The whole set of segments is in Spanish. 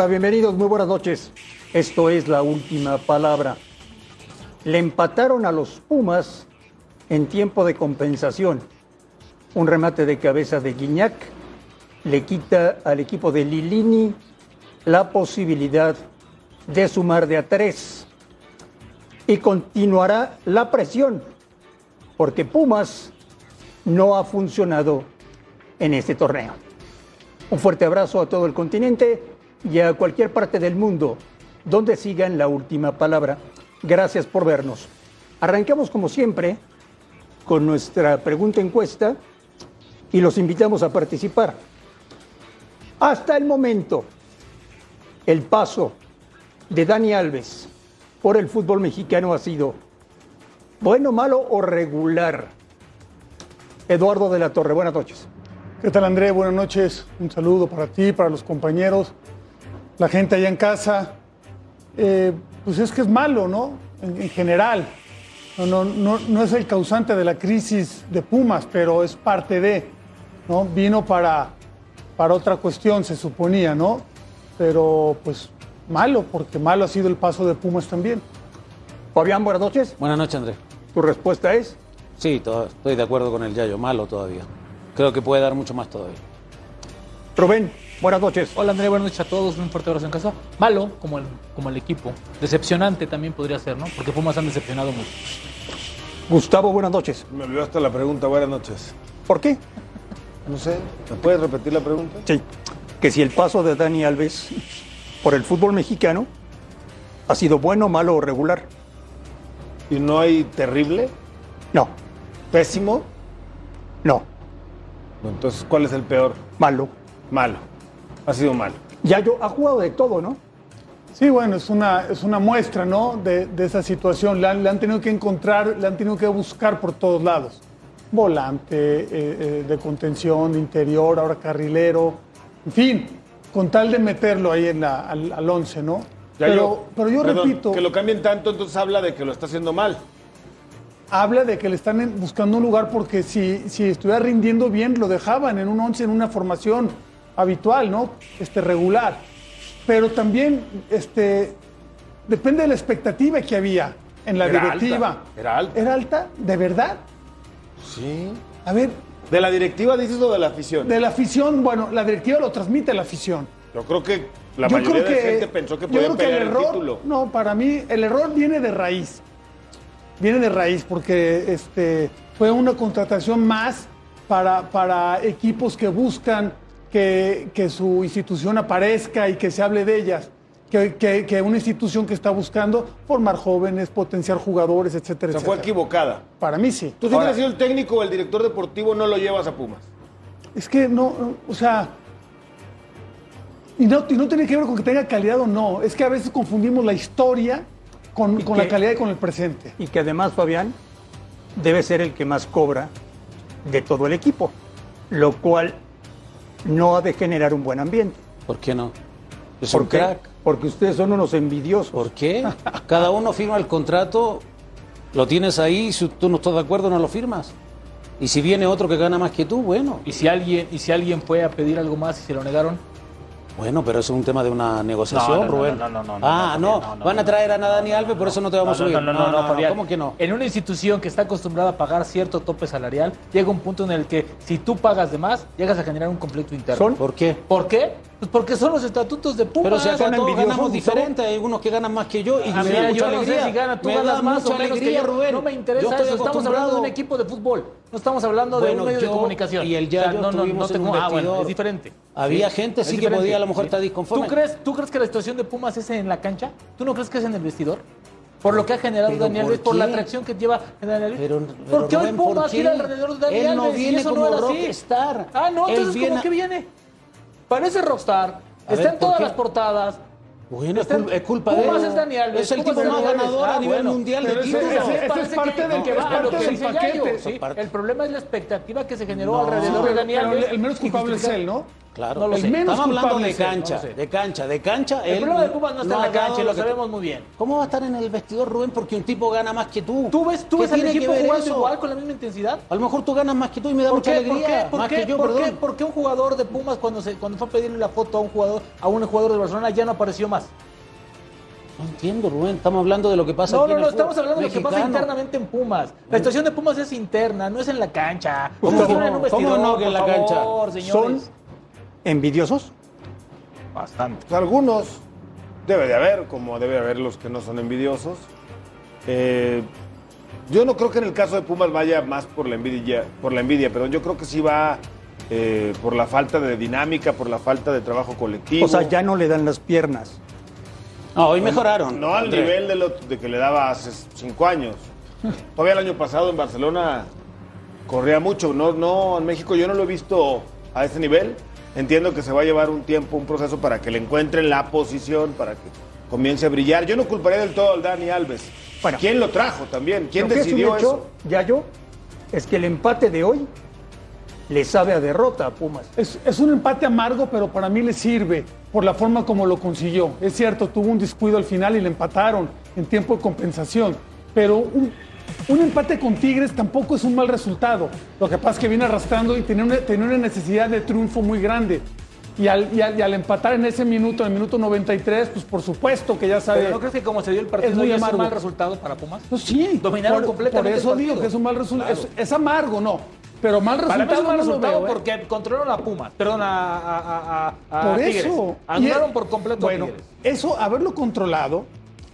Hola, bienvenidos, muy buenas noches. Esto es la última palabra. Le empataron a los Pumas en tiempo de compensación. Un remate de cabeza de Guiñac le quita al equipo de Lilini la posibilidad de sumar de a tres. Y continuará la presión, porque Pumas no ha funcionado en este torneo. Un fuerte abrazo a todo el continente y a cualquier parte del mundo donde sigan la última palabra. Gracias por vernos. Arrancamos como siempre con nuestra pregunta encuesta y los invitamos a participar. Hasta el momento, el paso de Dani Alves por el fútbol mexicano ha sido bueno, malo o regular. Eduardo de la Torre, buenas noches. ¿Qué tal André? Buenas noches. Un saludo para ti, para los compañeros, la gente allá en casa. Eh, pues es que es malo, ¿no? En, en general. No, no, no, no, es el causante de la crisis de Pumas, pero es parte de, ¿no? Vino para, para otra cuestión, se suponía, ¿no? Pero pues malo, porque malo ha sido el paso de Pumas también. Fabián, buenas noches. Buenas noches, André. ¿Tu respuesta es? Sí, todo, estoy de acuerdo con el Yayo, malo todavía. Creo que puede dar mucho más todavía. Rubén, buenas noches. Hola André, buenas noches a todos, un fuerte abrazo en casa. Malo, como el, como el equipo. Decepcionante también podría ser, ¿no? Porque Pumas han decepcionado mucho. Gustavo, buenas noches. Me olvidaste la pregunta, buenas noches. ¿Por qué? No sé, ¿me puedes repetir la pregunta? Sí, que si el paso de Dani Alves por el fútbol mexicano ha sido bueno, malo o regular. ¿Y no hay terrible? No. ¿Pésimo? No. Entonces, ¿cuál es el peor? Malo. Malo. Ha sido malo. Yayo ha jugado de todo, ¿no? Sí, bueno, es una, es una muestra, ¿no? De, de esa situación. Le han, le han, tenido que encontrar, le han tenido que buscar por todos lados. Volante, eh, eh, de contención, de interior, ahora carrilero. En fin, con tal de meterlo ahí en la, al, al once, ¿no? Ya pero, yo, pero yo perdón, repito. Que lo cambien tanto, entonces habla de que lo está haciendo mal. Habla de que le están buscando un lugar porque si, si estuviera rindiendo bien, lo dejaban en un once, en una formación habitual, ¿no? Este, regular. Pero también este, depende de la expectativa que había en la Era directiva. alta, era alta. ¿Era alta? ¿De verdad? Sí. A ver, ¿De la directiva dices o de la afición? de la afición, bueno, la directiva lo transmite a la afición. Yo creo que la Yo mayoría creo de que- gente pensó que yo podía creo que pelear el el, error, título. No, para mí el error viene de raíz. Viene de raíz porque este, fue una contratación más para, para equipos que buscan que, que su institución aparezca y que se hable de ellas. Que, que- que una institución que está buscando formar jóvenes, potenciar jugadores, etcétera, Se fue etcétera. equivocada. Para mí sí. Tú si Ahora, hubieras sido el técnico o el director deportivo, no lo llevas a Pumas. Es que no, o sea. Y no, y no tiene que ver con que tenga calidad o no. Es que a veces confundimos la historia con, la calidad y con el presente. Y que además Fabián debe ser el que más cobra de todo el equipo, lo cual no ha de generar un buen ambiente. ¿Por qué no? Es ¿Por un qué? crack. Porque ustedes son unos envidiosos. ¿Por qué? Cada uno firma el contrato, lo tienes ahí, y si tú no estás de acuerdo no lo firmas. Y si viene otro que gana más que tú, bueno. Y si alguien, y si alguien fue a pedir algo más y se lo negaron, Bueno, pero eso es un tema de una negociación, No, no, no, Rubén. no, no, no, ah, no, van a traer a Dani Alves, por eso no te vamos a subir. No, no, no, no. ¿Cómo que no? En una institución que está acostumbrada a pagar cierto tope salarial, llega un punto en el que si tú pagas de más, llegas a generar un conflicto interno. ¿Por qué? ¿Por qué? Pues porque son los estatutos de Pumas. Pero si acá todos ganamos diferente, hay unos que ganan más que yo y Ah, me mira, da mucha yo no alegría. sé si gana, tú me ganas da más mucha o menos alegría, que yo. Rubén. No me interesa Yo eso. Estamos hablando de un equipo de fútbol. No estamos hablando de un medio yo de comunicación. y el O sea, no, no, no tengo. Ah, bueno, es diferente. Había gente, sí, que podía a lo mejor estar disconforme. ¿Tú crees, ¿Tú crees que la situación de Pumas es en la cancha? ¿Tú no crees que es en el vestidor? Por lo que ha generado ¿Pero Daniel por Alves, por la atracción que lleva Daniel Alves. Pero, ¿Por qué hoy Rubén, ¿por Pumas gira alrededor de Daniel Él no viene eso como no rockstar. Ah, no, entonces ¿cómo que viene? Parece rockstar. A Está ver, en ¿por todas qué? las portadas. Bueno, es, Está culpa de él. Pumas es Dani Alves, Es el tipo más ganador Ah, a nivel bueno. mundial de títulos. ese- es parte que- del- que va a parte lo que del dice paquete. Yayo, ¿sí? El problema es la expectativa que se generó No, alrededor de Pero- Dani pero Alves. el menos culpable es él, ¿no? Claro. No lo El sé. menos Estamos hablando de cancha, no de cancha, de cancha. El problema de Pumas no está en ha la cancha y lo sabemos muy bien. ¿Cómo va a estar en el vestidor, Rubén? Porque un tipo gana más que tú. ¿Tú ves, tú ¿Qué ves al equipo jugando eso? igual con la misma intensidad? A lo mejor tú ganas más que tú y me da ¿Por mucha qué, alegría. ¿Por qué? ¿Por qué? que yo, ¿Por qué? ¿Por qué un jugador de Pumas cuando se cuando fue a pedirle la foto a un jugador a un jugador de Barcelona ya no apareció más? No entiendo, Rubén. Estamos hablando de lo que pasa No, aquí no, en no, estamos hablando de lo que pasa internamente en Pumas. La situación de Pumas es interna, no es en la cancha. ¿Cómo No no? en un ¿Cómo vestidor, no en la cancha? ¿Son. Envidiosos? Bastante. Pues algunos debe de haber, como debe de haber los que no son envidiosos. Eh, yo no creo que en el caso de Pumas vaya más por la envidia, por la envidia, pero yo creo que sí va eh, por la falta de dinámica, por la falta de trabajo colectivo. O sea, ya no le dan las piernas. No, hoy mejoraron. No al André. nivel de, lo, de que le daba hace cinco años. Todavía el año pasado en Barcelona corría mucho. No, no, en México yo no lo he visto a ese nivel. Entiendo que se va a llevar un tiempo, un proceso para que le encuentren la posición, para que comience a brillar. Yo no culparía del todo al Dani Alves. Bueno. ¿Quién lo trajo también? ¿Quién Lo que es un decidió hecho, eso? ya yo, es que el empate de hoy le sabe a derrota a Pumas. Es, es un empate amargo, pero para mí le sirve por la forma como lo consiguió. Es cierto, tuvo un descuido al final y le empataron en tiempo de compensación, pero un, un empate con Tigres tampoco es un mal resultado. Lo que pasa es que viene arrastrando y tenía una, tenía una necesidad de triunfo muy grande. Y al, y al- y al empatar en ese minuto, en el minuto 93, pues por supuesto que ya sabe. Pero ¿no crees que como se dio el partido Es muy ya es un mal resultado para Pumas? No, sí, Dominaron por, completamente Por eso el digo que es un mal resultado. Es, es amargo, no. Pero mal Para mí es resultado un mal no resultado ¿eh? porque controlaron a Pumas, perdón, a, a, a, a- a Por Tigres. eso. Anularon por completo Bueno, a Tigres. eso, haberlo controlado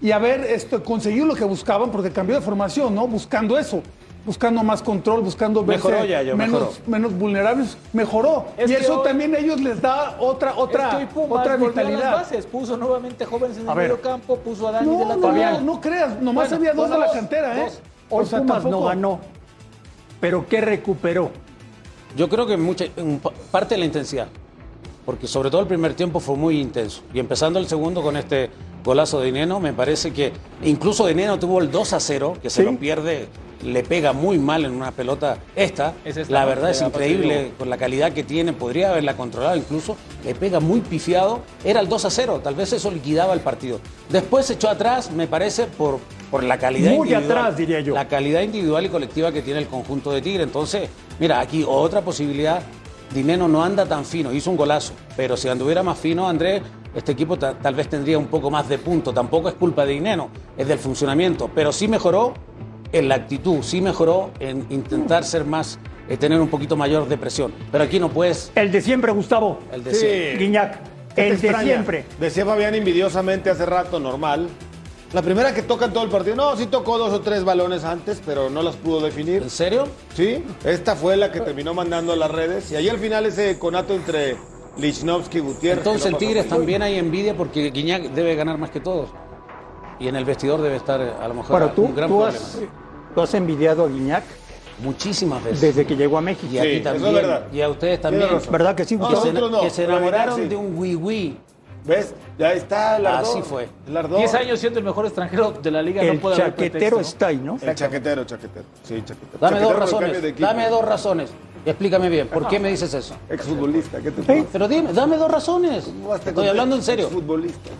y haber esto, conseguido lo que buscaban, porque cambió de formación, ¿no? Buscando eso. Buscando más control, buscando verse Mejoró ya, yo, menos, mejoró. menos vulnerables, mejoró. Es y eso hoy- también a ellos les da otra, otra, es que hoy Pumas otra a las vitalidad. bases, puso nuevamente jóvenes en A el ver. medio campo, puso a Dani de No, la no, no, no creas, nomás Bueno, había dos dos de la dos, cantera, ¿eh? Hoy O sea, Pumas no ganó. Pero ¿qué recuperó? Yo creo que mucha, parte de la intensidad. Porque sobre todo el primer tiempo fue muy intenso. Y empezando el segundo con este golazo de Dineno, me parece que incluso Dineno tuvo el 2 a 0, que se Sí. lo pierde, le pega muy mal en una pelota esta. Es esta, la verdad es increíble partido. con la calidad que tiene, podría haberla controlado incluso, le pega muy pifiado. Era el 2 a 0, tal vez eso liquidaba el partido. Después se echó atrás, me parece, por, por la calidad Muy individual. atrás, diría yo. La calidad individual y colectiva que tiene el conjunto de Tigre. Entonces, mira, aquí otra posibilidad. Dineno no anda tan fino, hizo un golazo, pero si anduviera más fino, Andrés, este equipo ta- tal vez tendría un poco más de punto. Tampoco es culpa de Dineno, es del funcionamiento, pero sí mejoró en la actitud, sí mejoró en intentar ser más, eh, tener un poquito mayor de presión. Pero aquí no puedes, El de siempre, Gustavo. el de Sí. siempre. Guiñac. ¿Qué te El de siempre. Decía Fabián envidiosamente hace rato, normal. La primera que toca en todo el partido, no, sí tocó dos o tres balones antes, pero no las pudo definir. ¿En serio? Sí, esta fue la que terminó mandando a las redes. Y ahí al final ese conato entre Lichnowsky Gutiérrez. Entonces no Tigres también hay envidia porque Guiñac debe ganar más que todos. Y en el vestidor debe estar eh, a lo mejor Bueno, tú, un gran tú problema. has, tú has envidiado a Guiñac Muchísimas veces. desde que llegó a México. Y a Sí, ti eso es también. verdad. Y a ustedes también. ¿Verdad que sí, No, Que se, nosotros no, que se pero enamoraron Guiñac sí. de un wiwi. ¿Ves? Ya está el ardor. Así fue. El ardor. 10 años siendo el mejor extranjero de la liga El no puede haber chaquetero pretexto, ¿no? está ahí, ¿no? El chaquetero, chaquetero. Sí, chaquetero. Dame dos Chaquetero razones. de. Dame dos razones. Explícame bien. ¿Por qué me dices eso? Exfutbolista, ¿qué te pasa? Pero dime, dame dos razones. ¿Cómo vas a Estoy hablando en serio. Exfutbolista.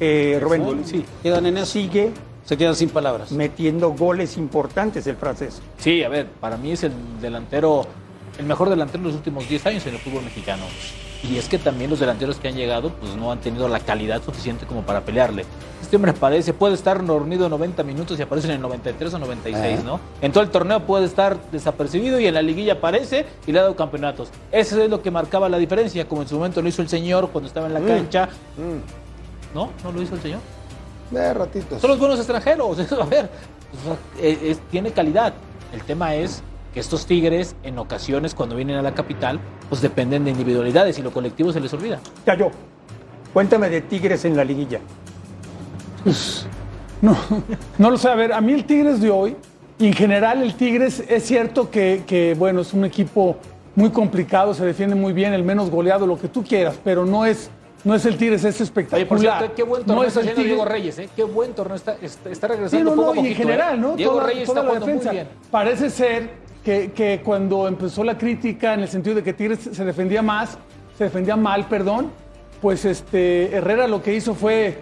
Eh, Rubén, Sí, quedan en eso. sigue Se quedan sin palabras. metiendo goles importantes el francés. Sí, a ver, para mí es el delantero, el mejor delantero en los últimos 10 años en el fútbol mexicano. Y es que también los delanteros que han llegado, pues no han tenido la calidad suficiente como para pelearle. Este hombre parece, puede estar dormido 90 minutos y aparece en el 93 o 96, ¿no? En todo el torneo puede estar desapercibido y en la liguilla aparece y le ha dado campeonatos. Eso es lo que marcaba la diferencia, como en su momento lo hizo el señor cuando estaba en la cancha. ¿No? ¿No lo hizo el señor? De ratitos. Son los buenos extranjeros. A ver, es- tiene calidad. El tema es que estos Tigres, en ocasiones, cuando vienen a la capital, pues dependen de individualidades y lo colectivo se les olvida. Ya yo. Cuéntame de Tigres en la liguilla. No, no lo sé. A ver, a mí el Tigres de hoy, y en general el Tigres es cierto que, que, bueno, es un equipo muy complicado, se defiende muy bien, el menos goleado, lo que tú quieras, pero no es, no es el Tigres, es espectacular. Oye, por cierto, qué buen torneo No está haciendo Diego Reyes, ¿eh? Qué buen torneo está, está, Sí, regresando no, poco no, a y en poquito, general, ¿eh? ¿no? Diego Toda- Reyes toda está la jugando muy bien. Parece ser que, que cuando empezó la crítica en el sentido de que Tigres se defendía más, se defendía mal, perdón, pues este Herrera lo que hizo fue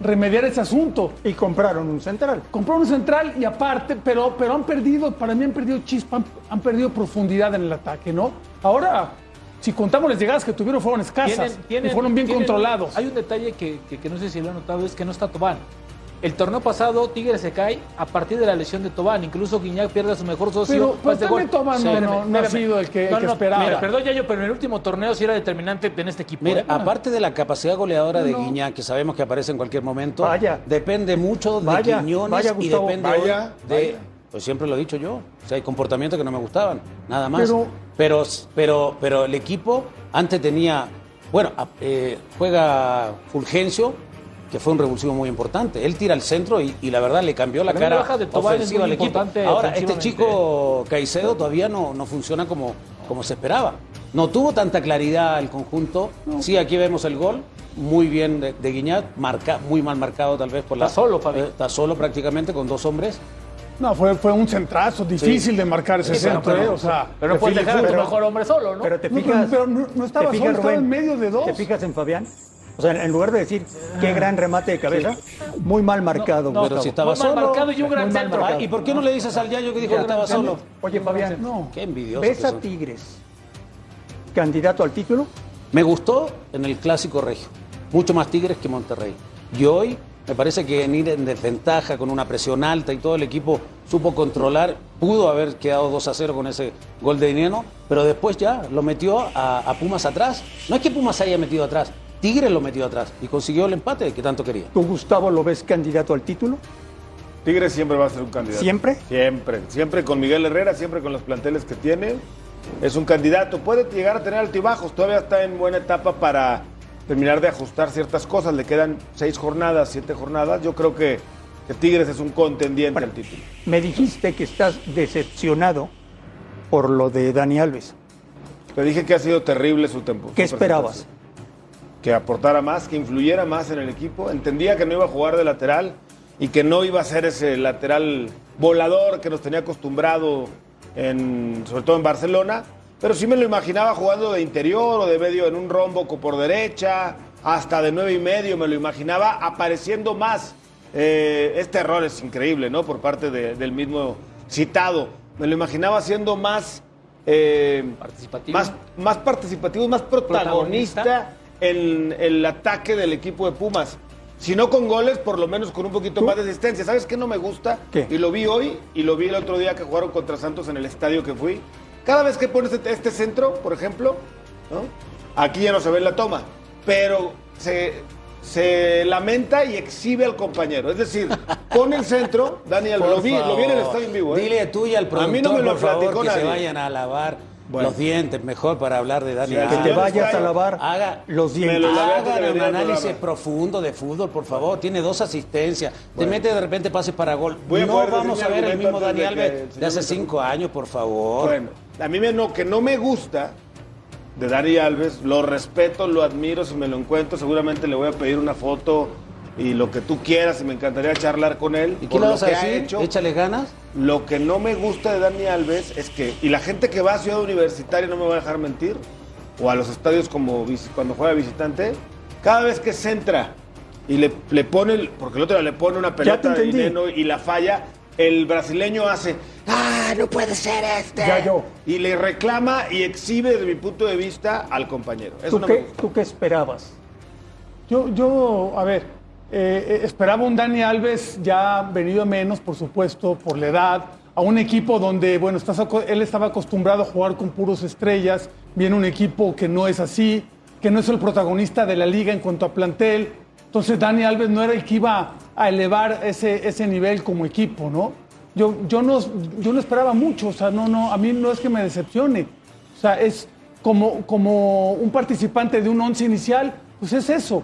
remediar ese asunto. Y compraron un central. Compraron un central y aparte, pero, pero han perdido, para mí han perdido chispa, han, han perdido profundidad en el ataque, ¿no? Ahora, si contamos las llegadas que tuvieron, fueron escasas y fueron bien tienen- controlados. Hay un detalle que, que- que no sé si lo han notado, es que no está Tobán. El torneo pasado, Tigres se cae a partir de la lesión de Tobán. Incluso Guiñac pierde a su mejor socio. Pero- gol. Tobán no- no- no ha sido el que- el que esperaba. Mira, perdón, Yayo, pero en el último torneo sí era determinante en este equipo. Mira, ¿eh? aparte de la capacidad goleadora de Guiñac, que sabemos que aparece en cualquier momento, Vaya. depende mucho de Vaya, Quiñones vaya, y depende Vaya, de. Pues siempre lo he dicho yo. O sea, hay comportamientos que no me gustaban, nada más. Pero- Pero, pero, pero, el equipo antes tenía. Bueno, eh, juega Fulgencio, que fue un revulsivo muy importante. Él tira al centro y, y la verdad le cambió la cara de ofensiva al equipo. Ahora, este chico Caicedo todavía no, no funciona como, como se esperaba. No tuvo tanta claridad el conjunto. Sí, aquí vemos el gol. Muy bien de, de Guiñat, marca, muy mal marcado tal vez por la. Está solo, Fabi. Eh, Está solo prácticamente con dos hombres. No, fue, fue un centrazo, difícil de marcar ese Sí, centro, pero-. O sea, Pero no puedes dejar a tu mejor hombre solo, ¿no? Pero te No, fijas. pero no- no estaba solo, estaba en medio de dos. ¿Te fijas en Fabián? O sea, en lugar de decir qué gran remate de cabeza, muy mal marcado. no, pero si estaba Muy mal solo. marcado y un gran mal centro. marcado. Ah, ¿Y por qué no le dices al Yayo que dijo que estaba solo? Oye, Fabián, No. Qué envidioso. ¿ves a. Tigres candidato al título? Me gustó en el clásico regio. Mucho más Tigres que Monterrey. Y hoy me parece que en ir en desventaja con una presión alta y todo el equipo supo controlar, pudo haber quedado 2 a 0 con ese gol de Dinero, pero después ya lo metió a, a Pumas atrás. No es que Pumas se haya metido atrás, Tigres lo metió atrás y consiguió el empate que tanto quería. ¿Tú, Gustavo, lo ves candidato al título? Tigres siempre va a ser un candidato. ¿Siempre? Siempre. Siempre con Miguel Herrera, siempre con los planteles que tiene. Es un candidato. Puede llegar a tener altibajos. Todavía está en buena etapa para terminar de ajustar ciertas cosas. Le quedan seis jornadas, siete jornadas. Yo creo que, que Tigres es un contendiente al título. Me dijiste que estás decepcionado por lo de Dani Alves. Te dije que ha sido terrible su tiempo. ¿Qué su esperabas? Que aportara más, que influyera más en el equipo. Entendía que no iba a jugar de lateral y que no iba a ser ese lateral volador que nos tenía acostumbrado, en, sobre todo en Barcelona. Pero sí me lo imaginaba jugando de interior o de medio en un rombo por derecha, hasta de nueve y medio me lo imaginaba apareciendo más. Eh, este error es increíble, ¿no? Por parte de- del mismo citado. Me lo imaginaba siendo más eh, Participativo. Más, más participativo, más protagonista, Protagonista. En el ataque del equipo de Pumas. Si no con goles, por lo menos con un poquito más de asistencia. ¿Sabes qué no me gusta? ¿Qué? Y lo vi hoy y lo vi el otro día que jugaron contra Santos en el estadio que fui. Cada vez que pones este, este centro, por ejemplo, ¿no? aquí ya no se ve la toma, pero se, se lamenta y exhibe al compañero. Es decir, pone el centro, Daniel, Por lo vi, lo vi en el estadio en vivo. ¿eh? Dile tú y al productor, A mí no me lo por favor, que nadie. se vayan a lavar Bueno. los dientes, mejor para hablar de Dani Sí, Alves. Que te vayas a lavar Haga los dientes. lo Hagan un análisis profundo de fútbol, por favor. Tiene dos asistencias. Te mete de repente pases para gol. Voy no vamos a ver el mismo Dani Alves de, hace cinco años, por favor. Bueno, a mí me, no, que no me gusta de Dani Alves, lo respeto, lo admiro, si me lo encuentro seguramente le voy a pedir una foto y lo que tú quieras y me encantaría charlar con él. ¿Y qué le lo vas a que ha decir? hecho. Échale ganas. Lo que no me gusta de Dani Alves es que, y la gente que va a Ciudad Universitaria no me va a dejar mentir, o a los estadios como cuando juega visitante, cada vez que centra y le, le pone, el- porque el otro le pone una pelota de dinero y la falla, el brasileño hace, ¡ah, no puede ser este! Ya yo. Y le reclama y exhibe desde mi punto de vista al compañero. Eso ¿Tú no me qué, gusta. ¿Tú qué esperabas? Yo, yo, a ver, eh, eh, esperaba un Dani Alves ya venido a menos, por supuesto, por la edad, a un equipo donde, bueno, él estaba acostumbrado a jugar con puros estrellas, viene un equipo que no es así, que no es el protagonista de la liga en cuanto a plantel. Entonces Dani Alves no era el que iba a elevar ese, ese nivel como equipo, ¿no? Yo, yo no, yo no esperaba mucho, o sea, no, no, a mí no es que me decepcione. O sea, es como, como un participante de un once inicial, pues es eso.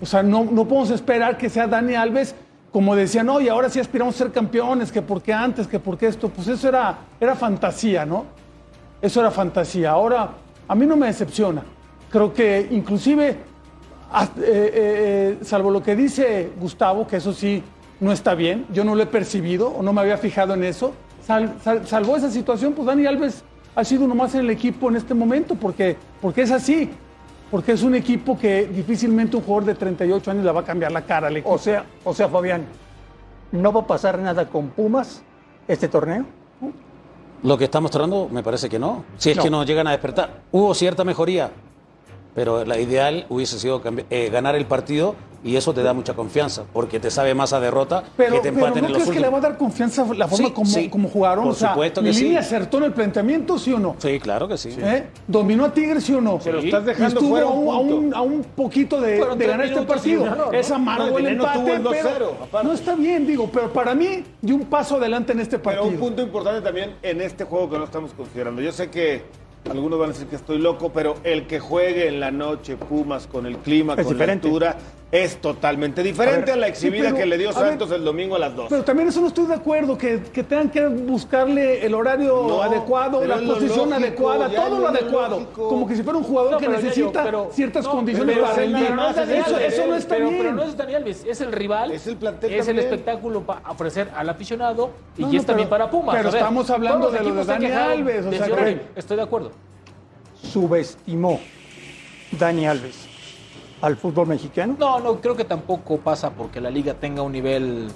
O sea, no, no podemos esperar que sea Dani Alves, como decían, no, y ahora sí aspiramos a ser campeones, que porque antes, que porque esto, pues eso era, era fantasía, ¿no? Eso era fantasía. Ahora, a mí no me decepciona. Creo que inclusive, eh, eh, eh, salvo lo que dice Gustavo, que eso sí no está bien, yo no lo he percibido o no me había fijado en eso, sal- sal- salvo esa situación, pues Dani Alves ha sido uno más en el equipo en este momento, porque, porque es así. Porque es un equipo que difícilmente un jugador de 38 años le va a cambiar la cara al equipo. O sea, o sea, Fabián, ¿no va a pasar nada con Pumas este torneo? Lo que está mostrando me parece que no. Si es No. que no llegan a despertar. Hubo cierta mejoría, pero la ideal hubiese sido eh, ganar el partido y eso te da mucha confianza, porque te sabe más a derrota Pero, que te pero empaten ¿no en los crees que le va a dar confianza la forma Sí, como, sí. como jugaron? Por o sea, supuesto que ¿Lilini sí. acertó en el planteamiento, sí o no? Sí, claro que sí. ¿Eh? ¿Dominó a Tigres, sí o no? Pero estás dejando estuvo fuera a un a, un, a un poquito de, ganar este partido. ¿no? Es amargo No, el empate, el 2-0, pero aparte. no está bien, digo, pero para mí dio un paso adelante en este Pero partido. un punto importante también en este juego que no estamos considerando. Yo sé que algunos van a decir que estoy loco, pero el que juegue en la noche Pumas con el clima, Es con diferente. la altura, es totalmente diferente a, la sí, exhibida pero, que le dio ver, Santos el domingo a las 2. Pero también eso no estoy de acuerdo, que, que tengan que buscarle el horario No, adecuado, la posición lógico, adecuada, todo lo adecuado. lógico. Como que si fuera un jugador No, que necesita pero- ciertas no, condiciones pero para rendir. no es Dani Eso, eso no está pero, bien. pero no es Dani Alves, es el rival. Es el plantel Es el espectáculo para ofrecer al aficionado y No, es no, también pero- para Pumas. pero estamos hablando de lo de Dani Alves, Estoy de acuerdo. Subestimó Dani Alves al fútbol mexicano. No, no, creo que tampoco pasa porque la liga tenga un nivel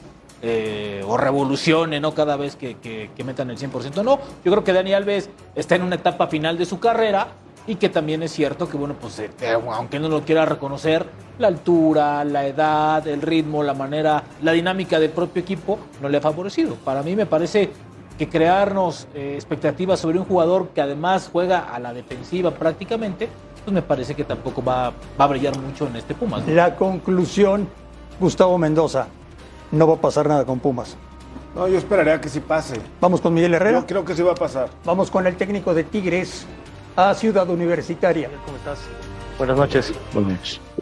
eh, o revolucione, ¿no? Cada vez que, metan el 100%. No, yo creo que Dani Alves está en una etapa final de su carrera y que también es cierto que, bueno, pues eh, eh, aunque no lo quiera reconocer, la altura, la edad, el ritmo, la manera, la dinámica del propio equipo no le ha favorecido. Para mí me parece que crearnos expectativas sobre un jugador que además juega a la defensiva prácticamente, pues me parece que tampoco va, va a brillar mucho en este Pumas. ¿no? La conclusión, Gustavo Mendoza, no va a pasar nada con Pumas. No, yo esperaría que sí pase. Vamos con Miguel Herrera. Yo creo que sí va a pasar. Vamos con el técnico de Tigres a Ciudad Universitaria. ¿Cómo estás? Buenas noches.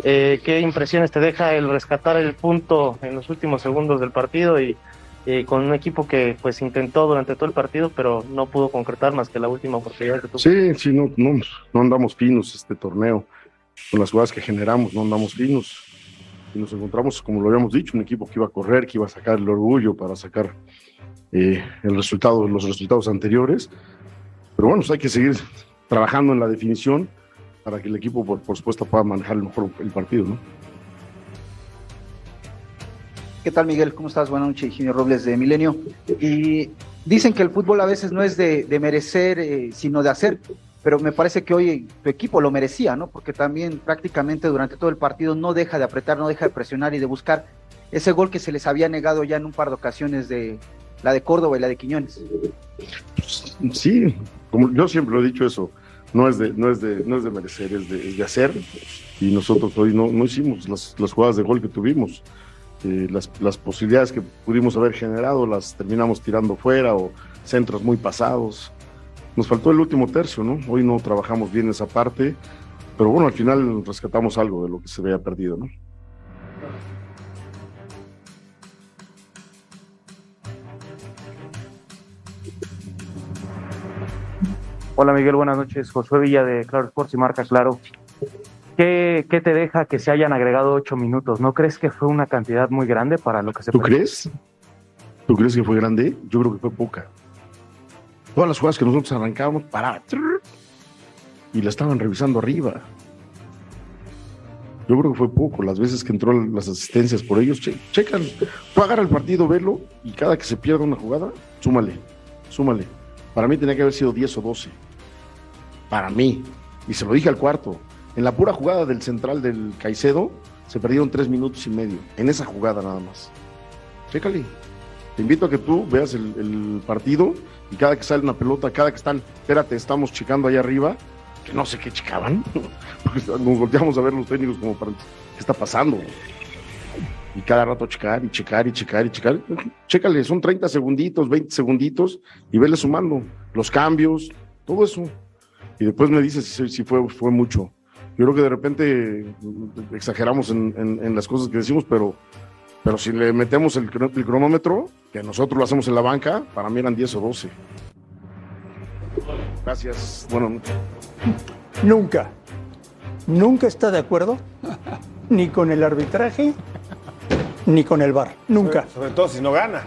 Eh, ¿Qué impresiones te deja el rescatar el punto en los últimos segundos del partido y eh, con un equipo que pues intentó durante todo el partido pero no pudo concretar más que la última oportunidad que tuvo? Sí, sí, no, no, no andamos finos este torneo. Con las jugadas que generamos, no andamos finos. Y nos encontramos, como lo habíamos dicho, un equipo que iba a correr, que iba a sacar el orgullo para sacar eh, el resultado, los resultados anteriores. Pero bueno, pues hay que seguir trabajando en la definición para que el equipo, por, por supuesto, pueda manejar mejor el partido, ¿no? ¿Qué tal, Miguel? ¿Cómo estás? Buenas noches, Eugenio Robles de Milenio. Y dicen que el fútbol a veces no es de, de merecer, eh, sino de hacer, pero me parece que hoy tu equipo lo merecía, ¿no? Porque también prácticamente durante todo el partido no deja de apretar, no deja de presionar y de buscar ese gol que se les había negado ya en un par de ocasiones de la de Córdoba y la de Quiñones. Sí, como yo siempre lo he dicho eso, no es de, no es de, no es de merecer, es de, es de hacer. Y nosotros hoy no, no hicimos las, las jugadas de gol que tuvimos. Eh, las, las posibilidades que pudimos haber generado las terminamos tirando fuera o centros muy pasados. Nos faltó el último tercio, ¿no? Hoy no trabajamos bien esa parte, pero bueno, al final rescatamos algo de lo que se había perdido, ¿no? Hola Miguel, buenas noches. Josué Villa de Claro Sports y Marca Claro. ¿Qué, ¿Qué te deja que se hayan agregado ocho minutos? ¿No crees que fue una cantidad muy grande para lo que se ¿Tú perdió? crees? ¿Tú crees que fue grande? Yo creo que fue poca. Todas las jugadas que nosotros arrancábamos, para y la estaban revisando arriba. Yo creo que fue poco. Las veces que entró las asistencias por ellos, che, checan. Tú agarra el partido, velo, y cada que se pierda una jugada, súmale, súmale. Para mí tenía que haber sido 10 o 12. Para mí. Y se lo dije al cuarto. En la pura jugada del central del Caicedo, se perdieron tres minutos y medio. En esa jugada nada más. Chécale. Te invito a que tú veas el, partido y cada que sale una pelota, cada que están, espérate, estamos checando allá arriba, que no sé qué checaban, nos volteamos a ver los técnicos como para, ¿qué está pasando? Y cada rato checar y checar y checar y checar. Chécale, son 30 segunditos, 20 segunditos y vele sumando los cambios, todo eso. Y después me dices si, si fue, fue mucho. Yo creo que de repente exageramos en, en- en las cosas que decimos, pero, pero si le metemos el, cro- el cronómetro, que nosotros lo hacemos en la banca, para mí eran 10 o 12. Gracias. Bueno, Nunca, nunca está de acuerdo ni con el arbitraje ni con el VAR. Nunca. Sobre todo si no gana.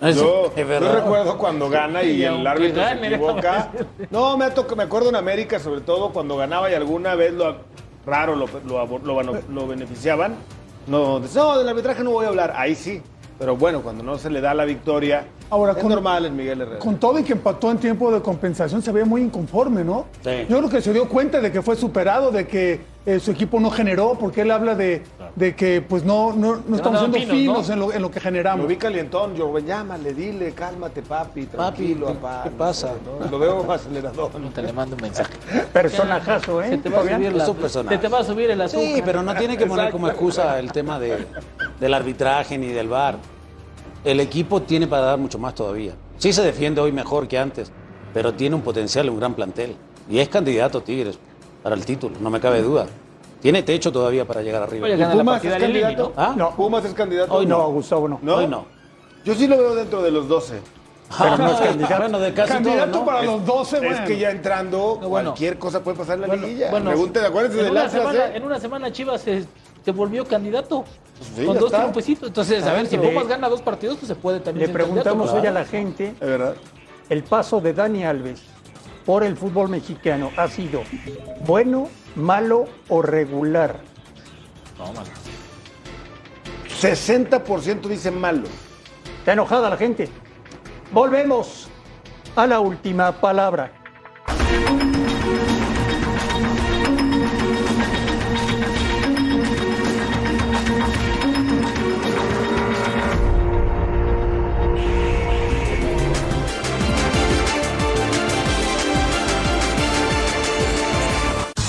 Eso Yo, es yo verdad. recuerdo cuando gana y Y el árbitro gane, se equivoca. No, me, ha tocado- me acuerdo en América, sobre todo cuando ganaba y alguna vez lo, raro lo, lo, lo- lo beneficiaban, no, no, del arbitraje no voy a hablar. Ahí sí. Pero bueno, cuando no se le da la victoria, Ahora, es con- normal en Miguel Herrera. Con todo y que empató en tiempo de compensación, se veía muy inconforme, ¿no? Sí. Yo creo que se dio cuenta de que fue superado, de que eh, su equipo no generó, porque él habla de, de que pues no, no, no estamos siendo finos, finos ¿no? en, lo, en lo que Lo generamos. vi calientón, yo, llámale, dile, cálmate, papi, tranquilo, ¿qué- papá. qué pasa? ¿no? Lo veo acelerador. Te le mando un mensaje. Personajazo, ¿eh? Se te va a subir, la- se te va a subir el azúcar. Sí, pero no tiene que poner como excusa el tema de, del arbitraje ni del VAR. El equipo tiene para dar mucho más todavía. Sí se defiende hoy mejor que antes, pero tiene un potencial, un gran plantel. Y es candidato Tigres para el título, no me cabe duda. Tiene techo todavía para llegar arriba. Oye, ¿Y gana la Pumas es candidato? ¿no? ¿Ah? No. ¿Pumas es candidato? Hoy No, Gustavo no. ¿No? Hoy no. Yo sí lo veo dentro de los 12. Pero no es candidato. Bueno, de casi Candidato todo, ¿no? para los 12, Es bueno. que ya entrando, No, bueno. cualquier cosa puede pasar en la Bueno, liguilla. bueno, Pregúntale, acuérdense una, Atlas, semana, ¿eh? en una semana Chivas se, se volvió candidato sí, con dos está. triunfecitos. Entonces, a ver, si Le- Pumas gana dos partidos, pues se puede también Le candidato, preguntamos pues, hoy a la gente, Es verdad. el paso de Dani Alves por el fútbol mexicano ha sido bueno, malo o regular. No, mano. 60% dice malo. Está enojada la gente. Volvemos a la última palabra.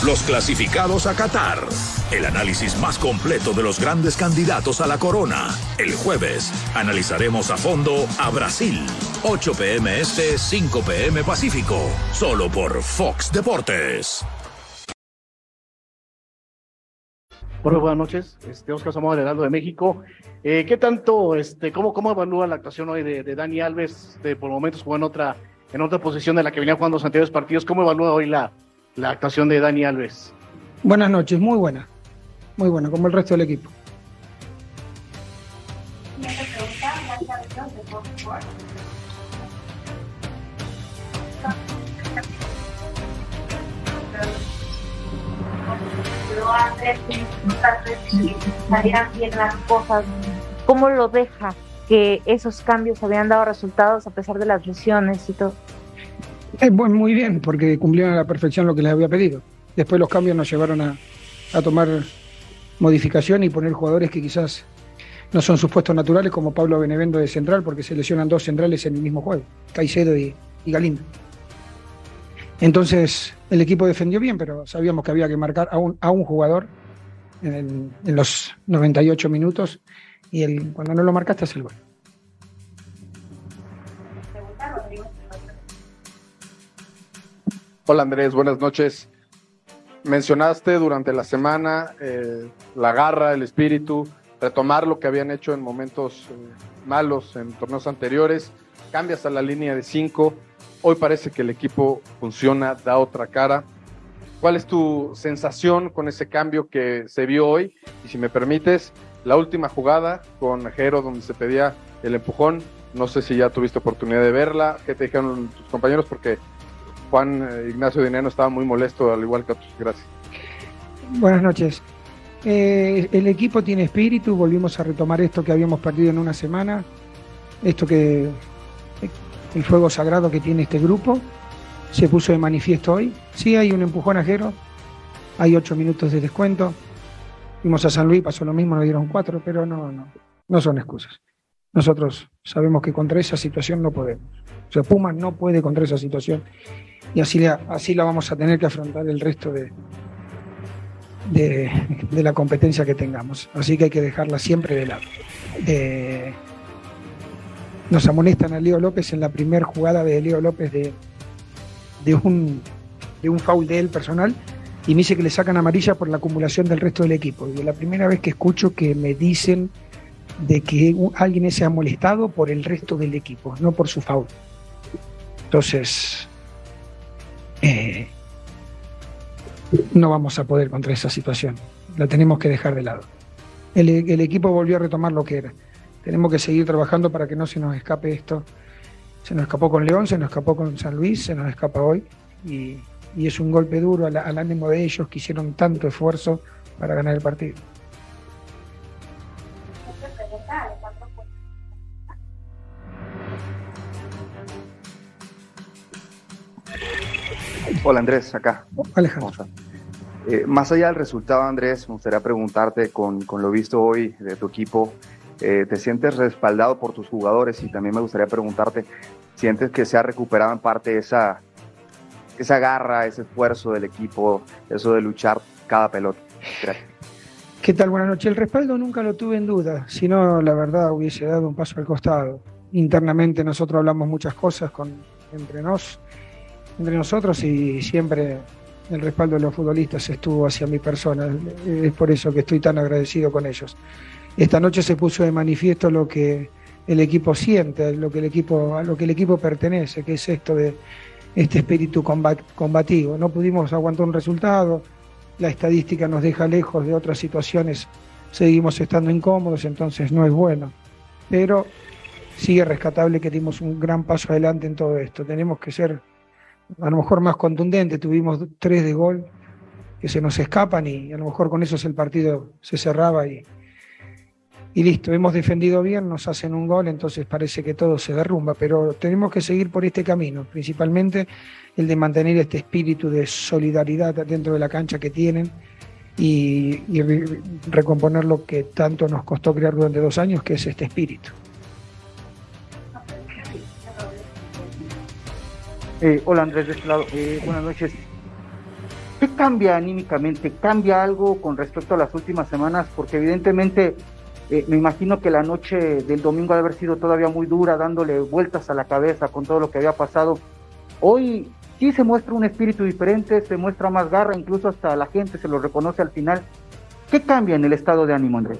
Los clasificados a Qatar. El análisis más completo de los grandes candidatos a la corona. El jueves analizaremos a fondo a Brasil. 8 pm este, 5 pm Pacífico. Solo por Fox Deportes. Hola, buenas noches. Este, Oscar del Heraldo de México. Eh, ¿Qué tanto, este, cómo, cómo evalúa la actuación hoy de, de Dani Alves? Este, por momentos jugó en otra, en otra posición de la que venía jugando los anteriores partidos. ¿Cómo evalúa hoy la, la actuación de Dani Alves? Buenas noches, muy buena. Muy buena, como el resto del equipo. salieran bien las cosas. ¿Cómo lo deja que esos cambios habían dado resultados a pesar de las lesiones y todo? Eh, bueno, muy bien, porque cumplieron a la perfección lo que les había pedido. Después los cambios nos llevaron a, a tomar modificación y poner jugadores que quizás no son sus puestos naturales, como Pablo Benevendo de central, porque se lesionan dos centrales en el mismo juego, Caicedo y, y Galindo. Entonces, el equipo defendió bien, pero sabíamos que había que marcar a un, a un jugador en, en los 98 minutos y el, cuando no lo marcaste hace el gol. Hola Andrés, buenas noches. Mencionaste durante la semana eh, la garra, el espíritu, retomar lo que habían hecho en momentos eh, malos en torneos anteriores. Cambias a la línea de cinco. Hoy parece que el equipo funciona, da otra cara. ¿Cuál es tu sensación con ese cambio que se vio hoy? Y si me permites, la última jugada con Jero donde se pedía el empujón. No sé si ya tuviste oportunidad de verla. ¿Qué te dijeron tus compañeros? Porque Juan eh, Ignacio Dineno estaba muy molesto, al igual que otros. Gracias. Buenas noches. Eh, el equipo tiene espíritu, volvimos a retomar esto que habíamos perdido en una semana, esto que el fuego sagrado que tiene este grupo se puso de manifiesto hoy. Sí hay un empujón ajero, hay ocho minutos de descuento. Fuimos a San Luis, pasó lo mismo, nos dieron cuatro, pero no, no, no son excusas. Nosotros sabemos que contra esa situación no podemos. O sea, Pumas no puede contra esa situación y así la, así la vamos a tener que afrontar el resto de, de, la competencia que tengamos. Así que hay que dejarla siempre de lado. Eh, nos amonestan a Leo López en la primera jugada de Leo López de, de, un, de un foul de él personal y me dice que le sacan amarilla por la acumulación del resto del equipo. Y es la primera vez que escucho que me dicen de que alguien se ha molestado por el resto del equipo, no por su foul. Entonces, eh, no vamos a poder contra esa situación. La tenemos que dejar de lado. El, equipo volvió a retomar lo que era. Tenemos que seguir trabajando para que no se nos escape esto. Se nos escapó con León, se nos escapó con San Luis, se nos escapa hoy y, es un golpe duro al ánimo de ellos que hicieron tanto esfuerzo para ganar el partido. Hola Andrés, acá. Alejandro. Eh, más allá del resultado, Andrés, me gustaría preguntarte con, con lo visto hoy de tu equipo, eh, ¿te sientes respaldado por tus jugadores? Y también me gustaría preguntarte, ¿sientes que se ha recuperado en parte esa, esa garra, ese esfuerzo del equipo, eso de luchar cada pelota? Gracias. ¿Qué tal? Buenas noches. El respaldo nunca lo tuve en duda, si no, la verdad, hubiese dado un paso al costado. Internamente nosotros hablamos muchas cosas con, entre, nos, entre nosotros y siempre el respaldo de los futbolistas estuvo hacia mi persona. Es por eso que estoy tan agradecido con ellos. Esta noche se puso de manifiesto lo que el equipo siente, lo que el equipo, a lo que el equipo pertenece, que es esto de este espíritu combat, combativo. No pudimos aguantar un resultado, la estadística nos deja lejos de otras situaciones, seguimos estando incómodos, entonces no es bueno. Pero sigue rescatable que dimos un gran paso adelante en todo esto. Tenemos que ser a lo mejor más contundentes, tuvimos tres de gol que se nos escapan y a lo mejor con eso el partido se cerraba y, y listo, hemos defendido bien, nos hacen un gol, entonces parece que todo se derrumba, pero tenemos que seguir por este camino, principalmente el de mantener este espíritu de solidaridad dentro de la cancha que tienen y, y re- recomponer lo que tanto nos costó crear durante dos años, que es este espíritu. Eh, hola Andrés de este lado, Eh, buenas noches. ¿Qué cambia anímicamente? ¿Cambia algo con respecto a las últimas semanas? Porque evidentemente eh, me imagino que la noche del domingo ha de haber sido todavía muy dura, dándole vueltas a la cabeza con todo lo que había pasado. Hoy sí se muestra un espíritu diferente, se muestra más garra, incluso hasta la gente se lo reconoce al final. ¿Qué cambia en el estado de ánimo, Andrés?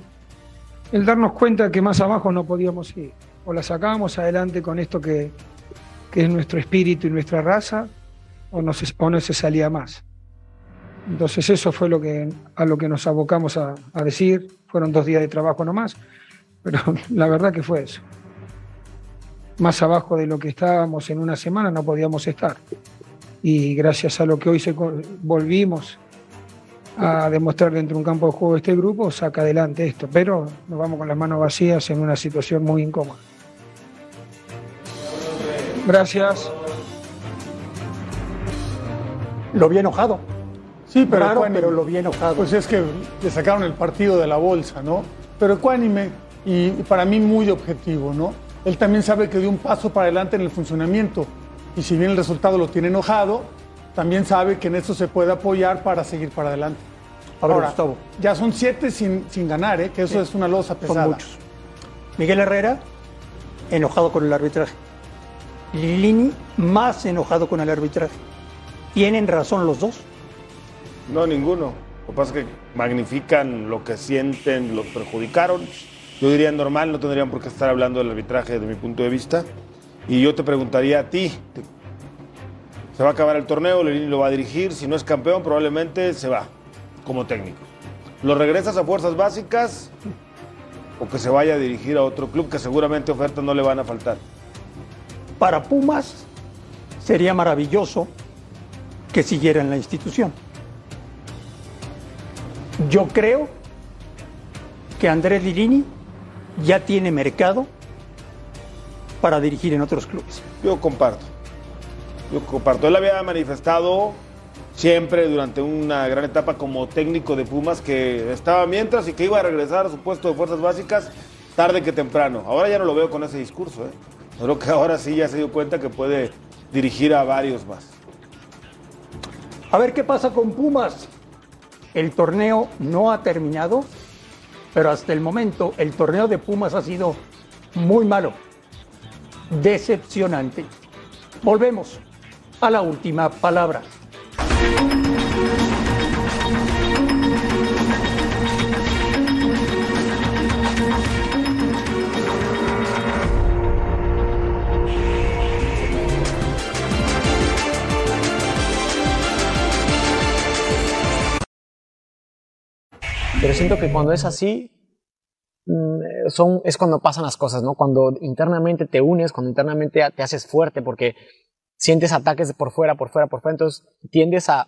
el darnos cuenta que más abajo no podíamos ir. O la sacábamos adelante con esto que, es nuestro espíritu y nuestra raza, o no, se, o no se salía más. Entonces eso fue lo que, a lo que nos abocamos a, decir. Fueron dos días de trabajo nomás, pero la verdad que fue eso. Más abajo de lo que estábamos en una semana no podíamos estar. Y gracias a lo que hoy se, volvimos a demostrar dentro de un campo de juego este grupo, saca adelante esto, pero nos vamos con las manos vacías en una situación muy incómoda. Gracias. Lo vi enojado. Sí, pero Raro, ecuánime. pero lo vi enojado. Pues es que le sacaron el partido de la bolsa, ¿no? Pero ecuánime y para mí muy objetivo, ¿no? Él también sabe que dio un paso para adelante en el funcionamiento y si bien el resultado lo tiene enojado, también sabe que en esto se puede apoyar para seguir para adelante. A ver, Ahora, Gustavo. ya son siete sin, sin ganar, ¿eh? Que eso Sí. es una losa Son pesada. muchos. Miguel Herrera, enojado con el arbitraje. Lini, más enojado con el arbitraje. ¿Tienen razón los dos? No, ninguno. Lo que pasa es que magnifican lo que sienten, los perjudicaron. Yo diría normal, no tendrían por qué estar hablando del arbitraje desde mi punto de vista. Y yo te preguntaría a ti, se va a acabar el torneo, Lerini lo va a dirigir, si no es campeón probablemente se va como técnico. ¿Lo regresas a fuerzas básicas o que se vaya a dirigir a otro club que seguramente ofertas no le van a faltar? Para Pumas sería maravilloso que siguiera en la institución. Yo creo que Andrés Lirini ya tiene mercado para dirigir en otros clubes. Yo comparto. Yo comparto. Él había manifestado siempre durante una gran etapa como técnico de Pumas que estaba mientras y que iba a regresar a su puesto de fuerzas básicas tarde que temprano. Ahora ya no lo veo con ese discurso. ¿eh? Creo que ahora sí ya se dio cuenta que puede dirigir a varios más. A ver qué pasa con Pumas. El torneo no ha terminado, pero hasta el momento el torneo de Pumas ha sido muy malo, decepcionante. Volvemos a la última palabra. Siento que cuando es así, mm, son, es cuando pasan las cosas, ¿no? Cuando internamente te unes, cuando internamente te haces fuerte, porque sientes ataques por fuera, por fuera, por fuera, entonces tiendes a,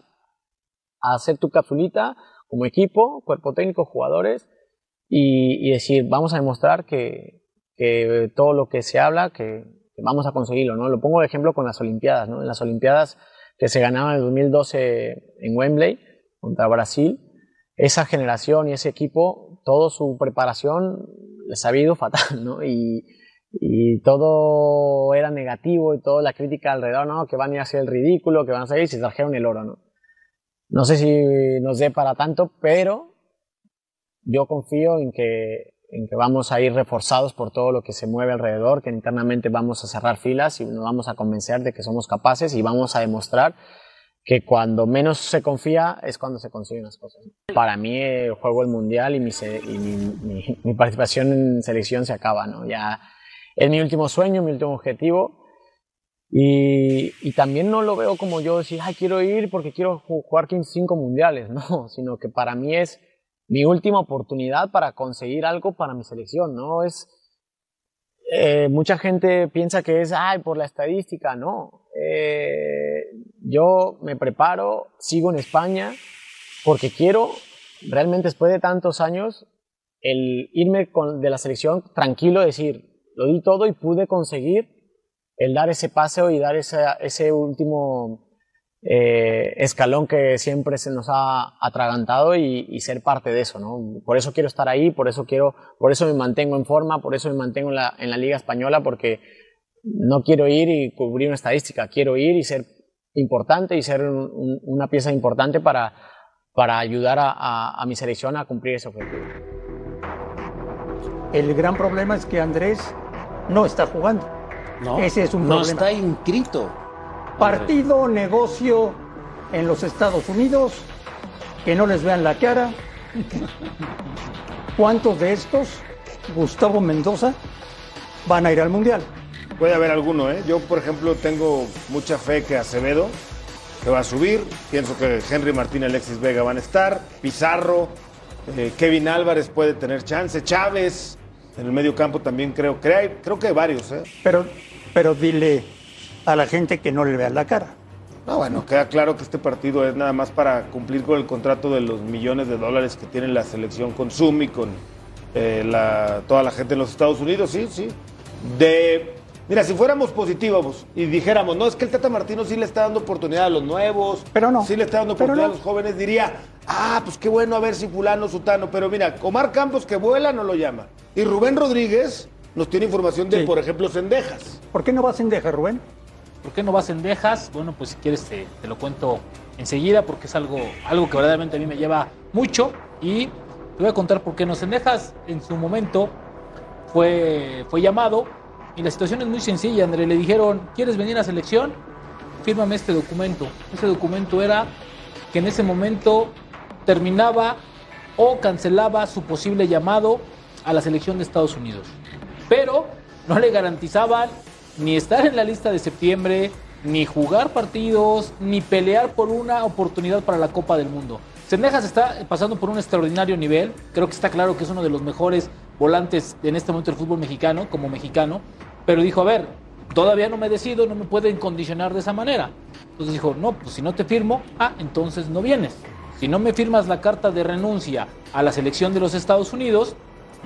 a hacer tu capsulita como equipo, cuerpo técnico, jugadores, y, y decir, vamos a demostrar que, que todo lo que se habla, que, que vamos a conseguirlo, ¿no? Lo pongo de ejemplo con las Olimpiadas, ¿no? En las Olimpiadas que se ganaban en el 2012 en Wembley contra Brasil, esa generación y ese equipo, toda su preparación les ha ido fatal, ¿no? Y, todo era negativo y toda la crítica alrededor, ¿no? Que van a ir a hacer el ridículo, que van a salir y se trajeron el oro, ¿no? No sé si nos dé para tanto, pero yo confío en que, en que vamos a ir reforzados por todo lo que se mueve alrededor, que internamente vamos a cerrar filas y nos vamos a convencer de que somos capaces y vamos a demostrar que cuando menos se confía es cuando se consiguen las cosas. Para mí eh, juego el mundial y, mi, y mi, mi- mi participación en selección se acaba, ¿no? Ya es mi último sueño, mi último objetivo y, y también no lo veo como yo decir, ay, quiero ir porque quiero ju- jugar 15 cinco mundiales, no, sino que para mí es mi última oportunidad para conseguir algo para mi selección, ¿no? Es, eh, mucha gente piensa que es, ay, por la estadística, no. Eh, yo me preparo, sigo en España, porque quiero, realmente después de tantos años, el irme con, de la selección tranquilo, decir, lo di todo y pude conseguir el dar ese paseo y dar esa- ese último eh, escalón que siempre se nos ha atragantado y, y ser parte de eso, ¿no? Por eso quiero estar ahí, por eso quiero, por eso me mantengo en forma, por eso me mantengo en la, en la Liga Española, porque no quiero ir y cubrir una estadística, quiero ir y ser importante y ser un- un- una pieza importante para, para ayudar a, a- a mi selección a cumplir ese objetivo. El gran problema es que Andrés no está jugando. No, Ese es un no problema. está inscrito. Partido, negocio en los Estados Unidos, que no les vean la cara. ¿Cuántos de estos, Gustavo Mendoza, van a ir al Mundial? Puede haber alguno, ¿eh? Yo, por ejemplo, tengo mucha fe que Acevedo, que va a subir. Pienso que Henry Martín y Alexis Vega van a estar. Pizarro, eh, Kevin Álvarez puede tener chance. Chávez, en el medio campo también creo. Creo, hay- creo que hay varios, ¿eh? Pero, pero dile a la gente que no le vean la cara. No, bueno, queda claro que este partido es nada más para cumplir con el contrato de los millones de dólares que tiene la selección con Zoom y con eh, la- toda la gente en los Estados Unidos, sí, sí. De, mira, si fuéramos positivos y dijéramos, no, es que el Tata Martino sí le está dando oportunidad a los nuevos, pero no, sí le está dando oportunidad no. a los jóvenes, diría, ah, pues qué bueno a ver si fulano, sutano, pero mira, Omar Campos que vuela no lo llama. Y Rubén Rodríguez nos tiene información de, por ejemplo, Cendejas. ¿Por qué no vas en Deja, Rubén? ¿Por qué no vas en Dejas? Bueno, pues si quieres te, te lo cuento enseguida porque es algo, algo que verdaderamente a mí me lleva mucho y te voy a contar por qué no Cendejas en su momento fue, fue llamado y la situación es muy sencilla, André. Le dijeron, ¿quieres venir a selección? Fírmame este documento. Ese documento era que en ese momento terminaba o cancelaba su posible llamado a la selección de Estados Unidos. Pero no le garantizaban ni estar en la lista de septiembre, ni jugar partidos, ni pelear por una oportunidad para la Copa del Mundo. Sendejas está pasando por un extraordinario nivel. Creo que está claro que es uno de los mejores volantes en este momento del fútbol mexicano, como mexicano. Pero dijo, a ver, todavía no me decido, no me pueden condicionar de esa manera. Entonces dijo, no, pues si no te firmo, ah, entonces no vienes. Si no me firmas la carta de renuncia a la selección de los Estados Unidos,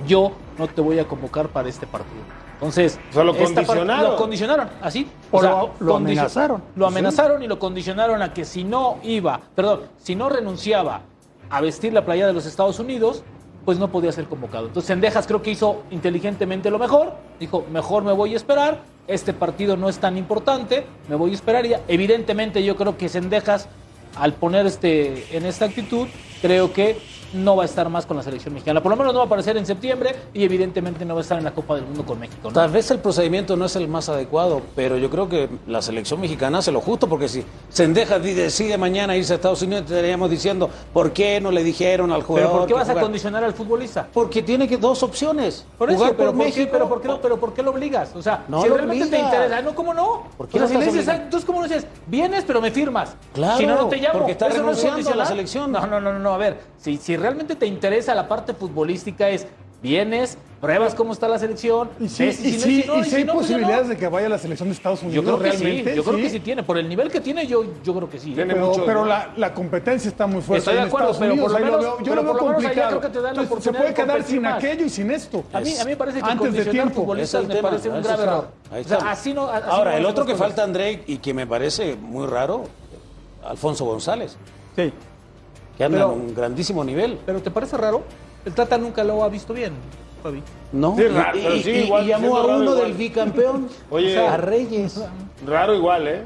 yo no te voy a convocar para este partido. Entonces, O sea, lo condicionaron. Lo condicionaron, así. O lo- lo amenazaron. Lo Sí. amenazaron y lo condicionaron a que si no iba, perdón, si no renunciaba a vestir la playa de los Estados Unidos, pues no podía ser convocado. Entonces Sendejas creo que hizo inteligentemente lo mejor. Dijo, mejor me voy a esperar. Este partido no es tan importante. Me voy a esperar. Y evidentemente yo creo que Sendejas, al poner este, en esta actitud, creo que no va a estar más con la selección mexicana. Por lo menos no va a aparecer en septiembre y evidentemente no va a estar en la Copa del Mundo con México. ¿no? Tal vez el procedimiento no es el más adecuado, pero yo creo que la selección mexicana hace lo justo, porque si Sendejas di- decide mañana irse a Estados Unidos, estaríamos diciendo, ¿por qué no le dijeron al jugador? ¿Pero por qué vas a condicionar al futbolista? Porque tiene que dos opciones. Por eso, jugar pero, por ¿por México. qué, pero, ¿por qué, lo- pero ¿por qué lo obligas? O sea, No si realmente te interesa, no, ¿cómo no? ¿Por qué o sea, si le dices, obligando? entonces, ¿cómo no dices? Vienes, pero me firmas. Claro, si no, no te llamo. porque está no es renunciando a la selección. No, no, no, no, a ver, si, si realmente te interesa la parte futbolística es, vienes, pruebas cómo está la selección. Y sí, ves, y no- sí, no, y sí hay no, pues no. posibilidades de que vaya a la selección de Estados Yo Unidos creo que sí, yo creo que sí tiene. Por el nivel que tiene, yo, yo creo que sí. ¿eh? Pero, pero la, la competencia está muy fuerte. Estoy de en acuerdo, Estados pero por lo menos- veo- yo pero lo veo por lo menos allá complicado. creo que te dan la Entonces, se oportunidad puede de quedar sin más. aquello y sin esto. A mí, a mí me parece que Antes de tiempo. futbolistas me tema, parece un grave error. O sea, así no, así Ahora, el otro que falta, André, y que me parece muy raro, Alfonso González. Sí. Que anda Pero- en un grandísimo nivel. Pero ¿te parece raro? El Tata nunca lo ha visto bien, Fabi. No, Sí, y, raro, pero y- sí, y- igual, y llamó a uno igual. del bicampeón, Oye. o sea, a Reyes. Raro igual, ¿eh?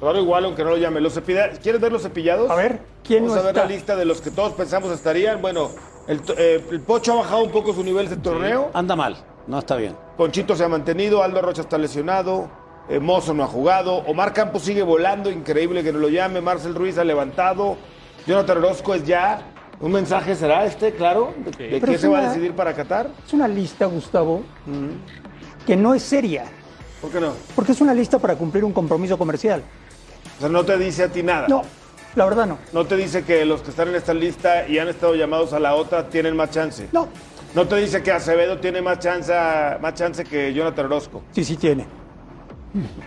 Raro igual, aunque no lo llame. Los cepilla- ¿Quieres ver los cepillados? A ver, ¿quién Vamos no a ver está? la lista de los que todos pensamos estarían. Bueno, el, eh, el Pocho ha bajado un poco su nivel de torneo. Anda mal, no está bien. Conchito se ha mantenido, Aldo Rocha está lesionado, eh, Mozo no ha jugado, Omar Campos sigue volando, increíble que no lo llame, Marcel Ruiz ha levantado, Jonathan Orozco es ya. ¿Un mensaje será este, claro? ¿De, qué se va a decidir para Qatar? Es una lista, Gustavo, que no es seria, ¿Por qué no? porque es una lista para cumplir un compromiso comercial. O sea, no te dice a ti nada. No, la verdad no. No te dice que los que están en esta lista y han estado llamados a la otra tienen más chance. No. No te dice que Acevedo tiene más chance, más chance que Jonathan Orozco. Sí, sí tiene.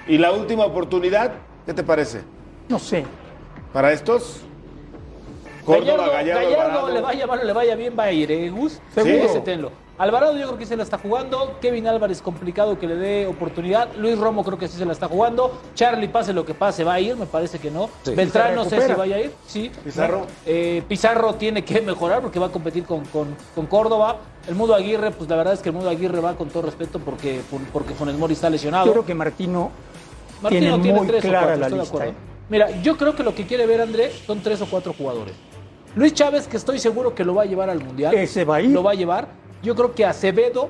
Y la última oportunidad, ¿qué te parece? No sé. ¿Para estos? Córdoba, Gallardo, Alvarado. le vaya mal le vaya bien, va a ir, ¿eh, Gus? Seguro. Ese tenlo. Alvarado yo creo que se la está jugando. Kevin Álvarez complicado que le dé oportunidad. Luis Romo creo que sí se la está jugando. Charlie, pase lo que pase, va a ir, me parece que no. Sí. Beltrán no sé si vaya a ir. Sí. Pizarro. Eh, Pizarro tiene que mejorar porque va a competir con, con- con Córdoba. El Mudo Aguirre, pues la verdad es que el Mudo Aguirre va con todo respeto porque, porque Funes Mori está lesionado. Yo creo que Martino, Martino tiene muy tres o clara cuatro, la estoy de lista. Mira, yo creo que lo que quiere ver André son tres o cuatro jugadores. Luis Chávez, que estoy seguro que lo va a llevar al Mundial. Ese va a ir. Lo va a llevar. Yo creo que Acevedo,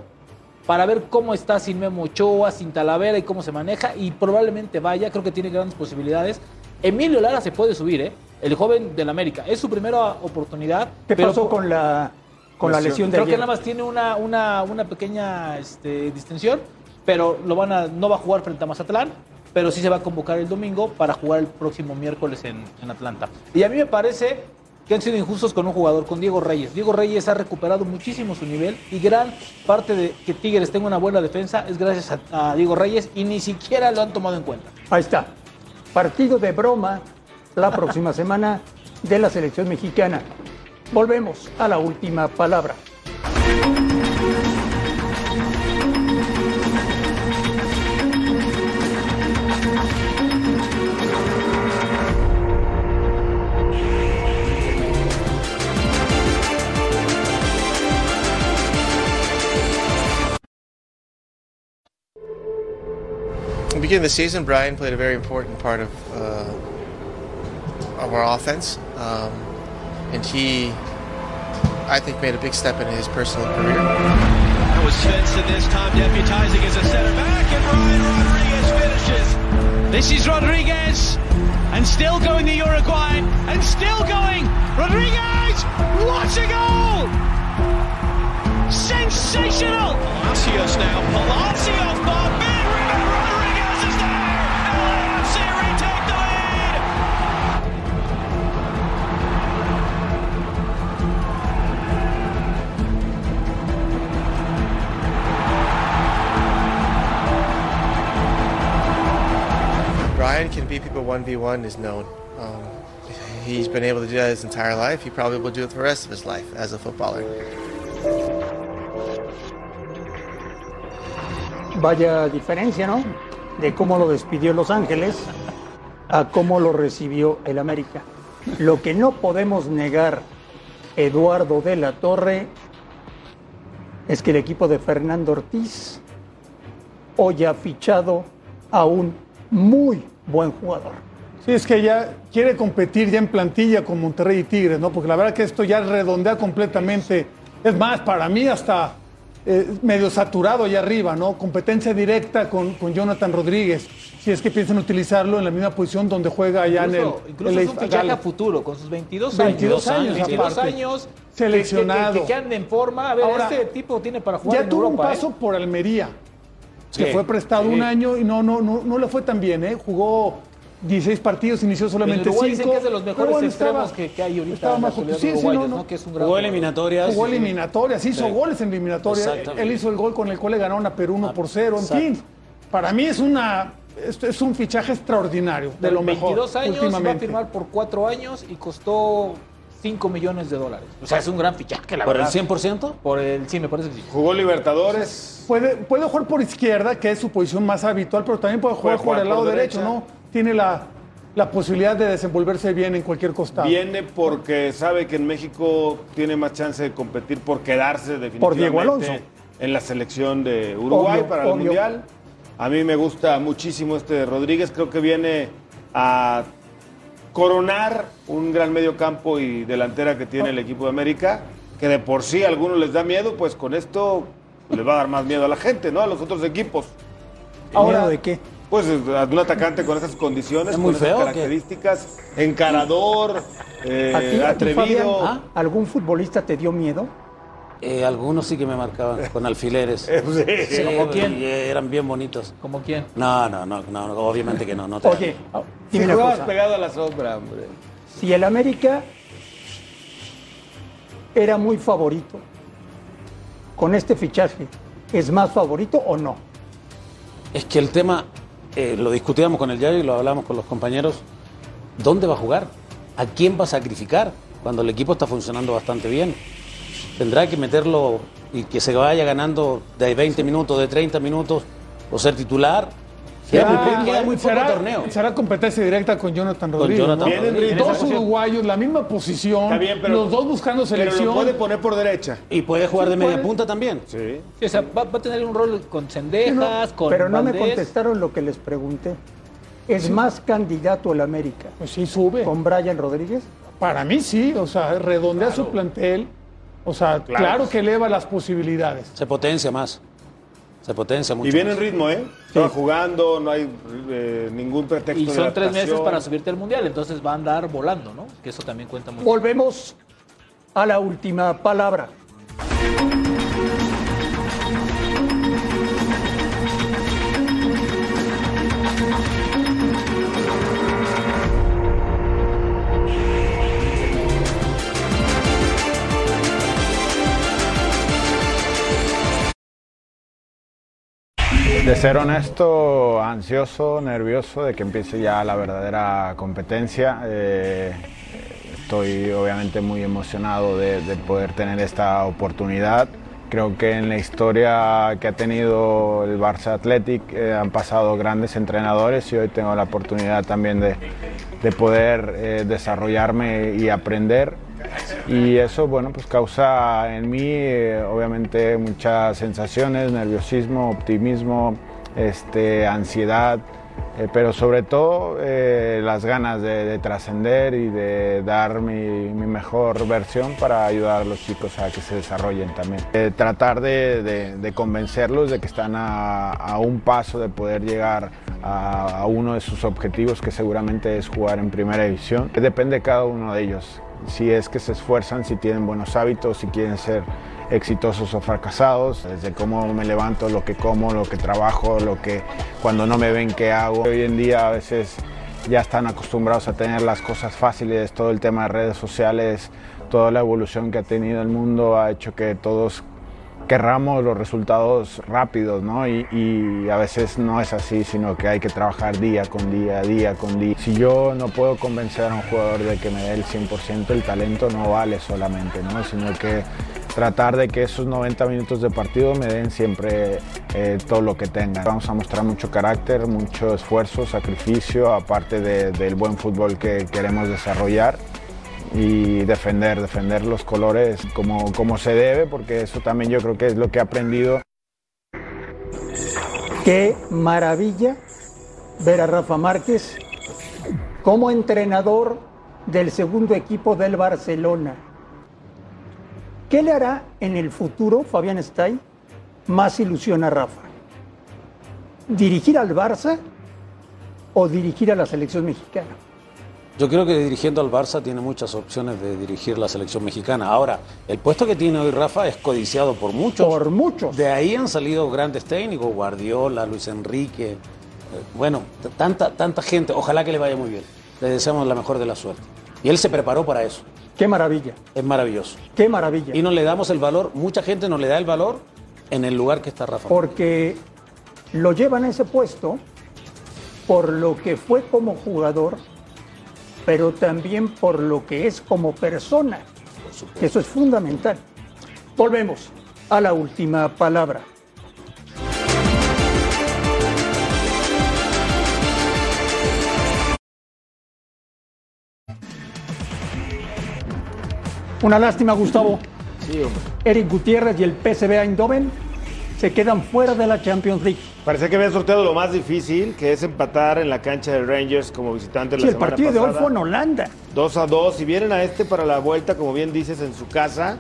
para ver cómo está sin Memo Ochoa, sin Talavera y cómo se maneja, y probablemente vaya, creo que tiene grandes posibilidades. Emilio Lara se puede subir, ¿eh? El joven del América. Es su primera oportunidad. ¿Qué pero pasó con la, con la lesión de Creo que nada más tiene una, una, una pequeña este, distensión, pero lo van a, no va a jugar frente a Mazatlán, pero sí se va a convocar el domingo para jugar el próximo miércoles en, en Atlanta. Y a mí me parece que han sido injustos con un jugador, con Diego Reyes. Diego Reyes ha recuperado muchísimo su nivel y gran parte de que Tigres tenga una buena defensa es gracias a, a Diego Reyes y ni siquiera lo han tomado en cuenta. Ahí está. Partido de broma la próxima semana de la selección mexicana. Volvemos a la última palabra. Beginning of the season, Brian played a very important part of uh, of our offense, um, and he, I think, made a big step in his personal career. That was Svensson this time deputizing as a centre back, and Ryan Rodriguez finishes. This is Rodriguez, and still going the Uruguayan, and still going. Rodriguez, what a goal! Sensational! Palacios now, Palacios, Bob beat people one v one is known. Um, he's been able to do that his entire life. He probably will do it for the rest of his life as a footballer. Vaya diferencia, ¿no? De cómo lo despidió Los Ángeles a cómo lo recibió el América. Lo que no podemos negar, Eduardo de la Torre, es que el equipo de Fernando Ortiz hoy ha fichado a un muy buen jugador. Sí, es que ya quiere competir ya en plantilla con Monterrey y Tigres, ¿no? Porque la verdad que esto ya redondea completamente. Es más, para mí hasta eh, medio saturado allá arriba, ¿no? Competencia directa con, con Jonathan Rodríguez. Si es que piensan utilizarlo en la misma posición donde juega allá Incluso, en el. incluso el es un fichaje a futuro, con sus 22 22 años. años, 22 aparte. años. Seleccionado. Que, que- en forma. A ver, Ahora, este tipo tiene para jugar Ya en tuvo Europa. un paso ¿eh? por Almería, que fue prestado sí. un año y no, no, no, no le fue tan bien, ¿eh? Jugó 16 partidos, inició solamente En Uruguay 5. dicen que es de los mejores extremos que- que hay ahorita Estaba en la más actualidad sí, sí, no, ¿no? no. Que es un gran Jugó eliminatorias. Jugó eliminatorias, hizo Sí. goles en eliminatorias. Él hizo el gol con el cual le ganaron a Perú 1 por 0. En fin, para mí es una es, es un fichaje extraordinario, de lo mejor. 22 años, va a últimamente. firmar por 4 años y costó 5 millones de dólares. O sea, es un gran fichaje, la ¿Por el verdad. 100%? Por el, sí, me parece que sí. Jugó Libertadores. Puede, puede jugar por izquierda, que es su posición más habitual, pero también puede jugar Puede jugar por el lado por derecho. ¿no? Tiene la, la posibilidad de desenvolverse bien en cualquier costado. Viene porque sabe que en México tiene más chance de competir por quedarse definitivamente Por Diego Alonso. en la selección de Uruguay Obvio, para el obvio. Mundial. A mí me gusta muchísimo este Rodríguez, creo que viene a coronar un gran medio campo y delantera que tiene el equipo de América, que de por sí a algunos les da miedo, pues con esto les va a dar más miedo a la gente, ¿no? A los otros equipos. ¿Miedo de qué? Pues a un atacante con esas condiciones, ¿Es muy con esas feo características, encarador, eh, ¿A ti, a ti, atrevido. Fabián, ¿Algún futbolista te dio miedo? Eh, algunos sí que me marcaban con alfileres. Sí. Sí, ¿Como quién? y eran bien bonitos. ¿Como quién? No, no, no, no, no, obviamente que no. no te- Oye, Si dime una jugabas cosa. pegado a la sombra, hombre. Si el América era muy favorito, con este fichaje, ¿es más favorito o no? Es que el tema, eh, lo discutíamos con el Yayo y lo hablamos con los compañeros. ¿Dónde va a jugar? ¿A quién va a sacrificar? Cuando el equipo está funcionando bastante bien. Tendrá que meterlo y que se vaya ganando de 20 minutos, de 30 minutos, o ser titular. Queda muy, poco- queda muy poco será, torneo. será competencia directa con Jonathan Con Rodríguez. Jonathan ¿no? Rodríguez. Dos uruguayos, la misma posición, Está bien, pero- los dos buscando Pero selección. lo puede poner por derecha. Y puede jugar de media punta también. Sí. Sí, o sea, va, va a tener un rol con Cendejas, con Pero no me contestaron lo que les pregunté. ¿Es más candidato el América Pues sí, sube. con Brian Rodríguez? Para mí sí, o sea, redondea su plantel. O sea, claro. que eleva las posibilidades. Se potencia más. Se potencia mucho. Y viene más. en ritmo, ¿eh? Está jugando, no hay eh, ningún pretexto Y de son tres meses para subirte al mundial, entonces va a andar volando, ¿no? Que eso también cuenta mucho. Volvemos a la última palabra. De ser honesto, ansioso, nervioso de que empiece ya la verdadera competencia. Eh, estoy obviamente muy emocionado de, de poder tener esta oportunidad. Creo que en la historia que ha tenido el Barça Athletic eh, han pasado grandes entrenadores y hoy tengo la oportunidad también de, de poder eh, desarrollarme y aprender. Y eso, bueno, pues causa en mí eh, obviamente muchas sensaciones, nerviosismo, optimismo, este, ansiedad, eh, pero sobre todo eh, las ganas de, de trascender y de dar mi, mi mejor versión para ayudar a los chicos a que se desarrollen también. Eh, tratar de, de- de convencerlos de que están a, a un paso de poder llegar a, uno de sus objetivos, que seguramente es jugar en primera división. Depende de cada uno de ellos si es que se esfuerzan, si tienen buenos hábitos, si quieren ser exitosos o fracasados, desde cómo me levanto, lo que como, lo que trabajo, lo que cuando no me ven qué hago. Hoy en día a veces ya están acostumbrados a tener las cosas fáciles, todo el tema de redes sociales, toda la evolución que ha tenido el mundo ha hecho que todos querramos los resultados rápidos, ¿no? Y, y a veces no es así, sino que hay que trabajar día con día, día con día. Si yo no puedo convencer a un jugador de que me dé el 100%, el talento no vale solamente, ¿no? Sino que tratar de que esos 90 minutos de partido me den siempre eh, todo lo que tengan. Vamos a mostrar mucho carácter, mucho esfuerzo, sacrificio, aparte de- del buen fútbol que queremos desarrollar y defender, defender los colores como, como se debe, porque eso también yo creo que es lo que he aprendido. Qué maravilla ver a Rafa Márquez como entrenador del segundo equipo del Barcelona. ¿Qué le hará en el futuro, Fabián Stay, más ilusión a Rafa? ¿Dirigir al Barça o dirigir a la selección mexicana? Yo creo que dirigiendo al Barça tiene muchas opciones de dirigir la selección mexicana. Ahora, el puesto que tiene hoy Rafa es codiciado por muchos. Por muchos. De ahí han salido grandes técnicos, Guardiola, Luis Enrique, bueno, t- tanta, tanta gente, ojalá que le vaya muy bien. Le deseamos la mejor de la suerte. Y él se preparó para eso. Qué maravilla, Es maravilloso. qué maravilla. Y no le damos el valor, mucha gente no le da el valor en el lugar que está Rafa. Porque lo llevan a ese puesto por lo que fue como jugador, pero también por lo que es como persona. Eso es fundamental. Volvemos a la última palabra. Una lástima, Gustavo. Sí, hombre. Eric Gutiérrez y el PSV Eindhoven se quedan fuera de la Champions League. Parecía que había sorteado lo más difícil, que es empatar en la cancha de Rangers como visitante Sí, la el semana partido de hoy pasada. fue en Holanda. 2 a 2 y vienen a este para la vuelta, como bien dices, en su casa.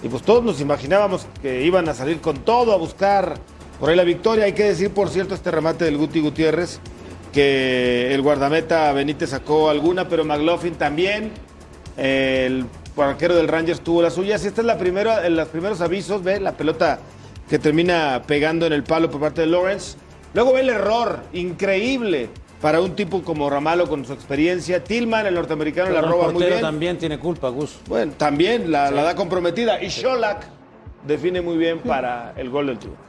Y pues todos nos imaginábamos que iban a salir con todo a buscar por ahí la victoria. Hay que decir, por cierto, este remate del Guti Gutiérrez, que el guardameta Benítez sacó alguna, pero McLaughlin también. El arquero del Rangers tuvo las suyas. Esta es la primera, en los primeros avisos, ve la pelota que termina pegando en el palo por parte de Lawrence. Luego ve el error, increíble para un tipo como Ramalo con su experiencia. Tillman, el norteamericano, la Pero roba muy bien. también tiene culpa, Gus. Bueno, también la, la da comprometida. Y Sholak define muy bien para el gol del triunfo.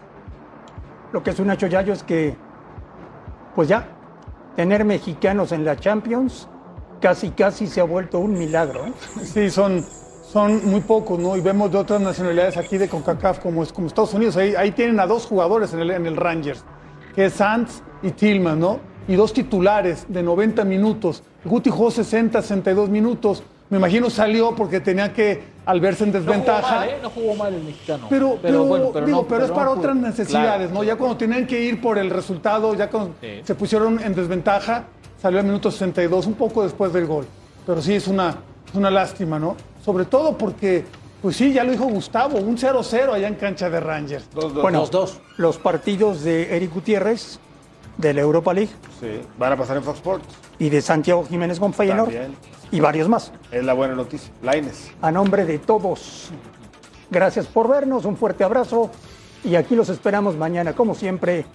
Lo que es un hecho, Yayo, es que, pues ya, tener mexicanos en la Champions casi, casi se ha vuelto un milagro. ¿eh? Sí, son, son muy pocos, ¿no? Y vemos de otras nacionalidades aquí de CONCACAF, como, es- como Estados Unidos. Ahí, ahí tienen a dos jugadores en el, en el Rangers, que es Sanz y Tillman, ¿no? Y dos titulares de 90 minutos. Guti jugó 60, 62 minutos. Me imagino salió porque tenía que, al verse en No jugó desventaja. mal, ¿eh? No jugó mal el mexicano. Pero, pero, bueno, pero digo, no- pero es no para jugó- otras necesidades, Claro. ¿no? Ya cuando tenían que ir por el resultado, ya cuando Sí. se pusieron en desventaja, salió al minuto 62, un poco después del gol. Pero sí, es una, es una lástima, ¿no? Sobre todo porque, pues sí, ya lo dijo Gustavo, un 0-0 allá en cancha de Rangers. Bueno, los partidos de Eric Gutiérrez, de la Europa League, Sí, van a pasar en Fox Sports. y de Santiago Jiménez con Feyenoord, También. y varios más. Es la buena noticia. Laines. A nombre de todos, gracias por vernos, un fuerte abrazo y aquí los esperamos mañana, como siempre,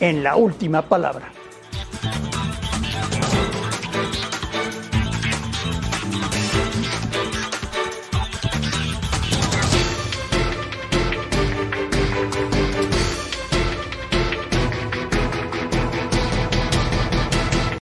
en la última palabra.